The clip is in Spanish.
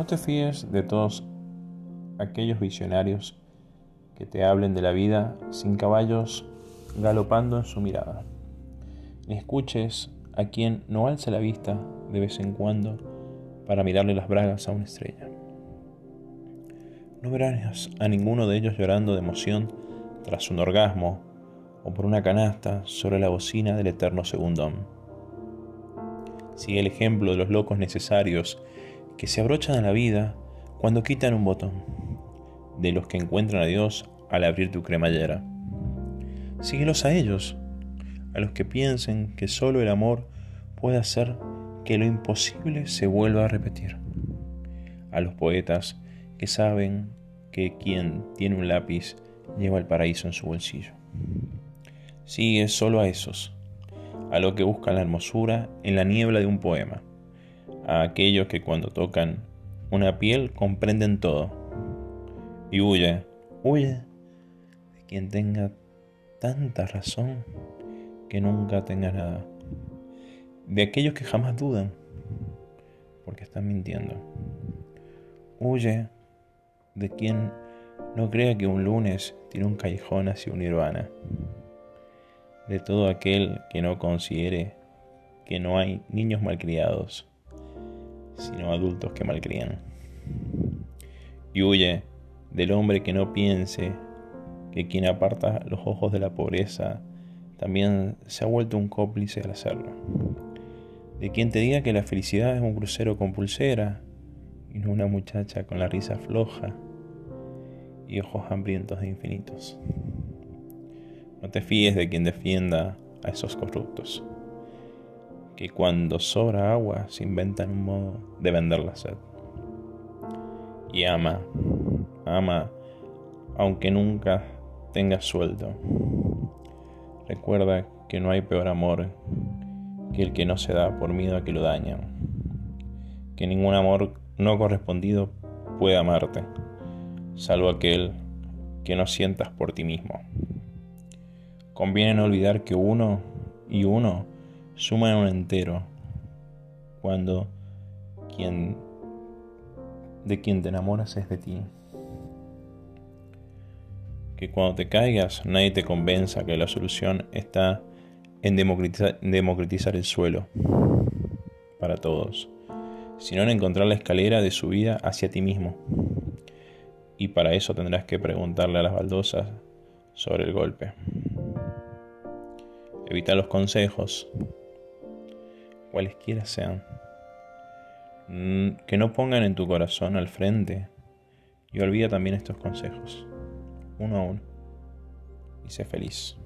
No te fíes de todos aquellos visionarios que te hablen de la vida sin caballos galopando en su mirada. Ni escuches a quien no alza la vista de vez en cuando para mirarle las bragas a una estrella. No verás a ninguno de ellos llorando de emoción tras un orgasmo o por una canasta sobre la bocina del eterno segundón. Sigue el ejemplo de los locos necesarios que se abrochan a la vida cuando quitan un botón, de los que encuentran a Dios al abrir tu cremallera. Síguelos a ellos, a los que piensen que solo el amor puede hacer que lo imposible se vuelva a repetir, a los poetas que saben que quien tiene un lápiz lleva el paraíso en su bolsillo. Sigue solo a esos, a los que buscan la hermosura en la niebla de un poema, a aquellos que cuando tocan una piel comprenden todo. Y huye, huye de quien tenga tanta razón que nunca tenga nada. De aquellos que jamás dudan, porque están mintiendo. Huye de quien no crea que un lunes tiene un callejón hacia un nirvana. De todo aquel que no considere que no hay niños malcriados, sino adultos que malcrían. Y huye del hombre que no piense que quien aparta los ojos de la pobreza también se ha vuelto un cómplice al hacerlo. De quien te diga que la felicidad es un crucero con pulsera y no una muchacha con la risa floja y ojos hambrientos de infinitos. No te fíes de quien defienda a esos corruptos, que cuando sobra agua se inventan un modo de vender la sed. Y ama, ama, aunque nunca tengas sueldo. Recuerda que no hay peor amor que el que no se da por miedo a que lo dañen. Que ningún amor no correspondido puede amarte, salvo aquel que no sientas por ti mismo. Conviene no olvidar que uno y uno suman un entero cuando quien de quien te enamoras es de ti. Que cuando te caigas nadie te convenza que la solución está en democratizar el suelo para todos sino en encontrar la escalera de subida hacia ti mismo. Y para eso tendrás que preguntarle a las baldosas sobre el golpe. Evita los consejos, cualesquiera sean, que no pongan en tu corazón al frente y olvida también estos consejos, uno a uno, y sé feliz.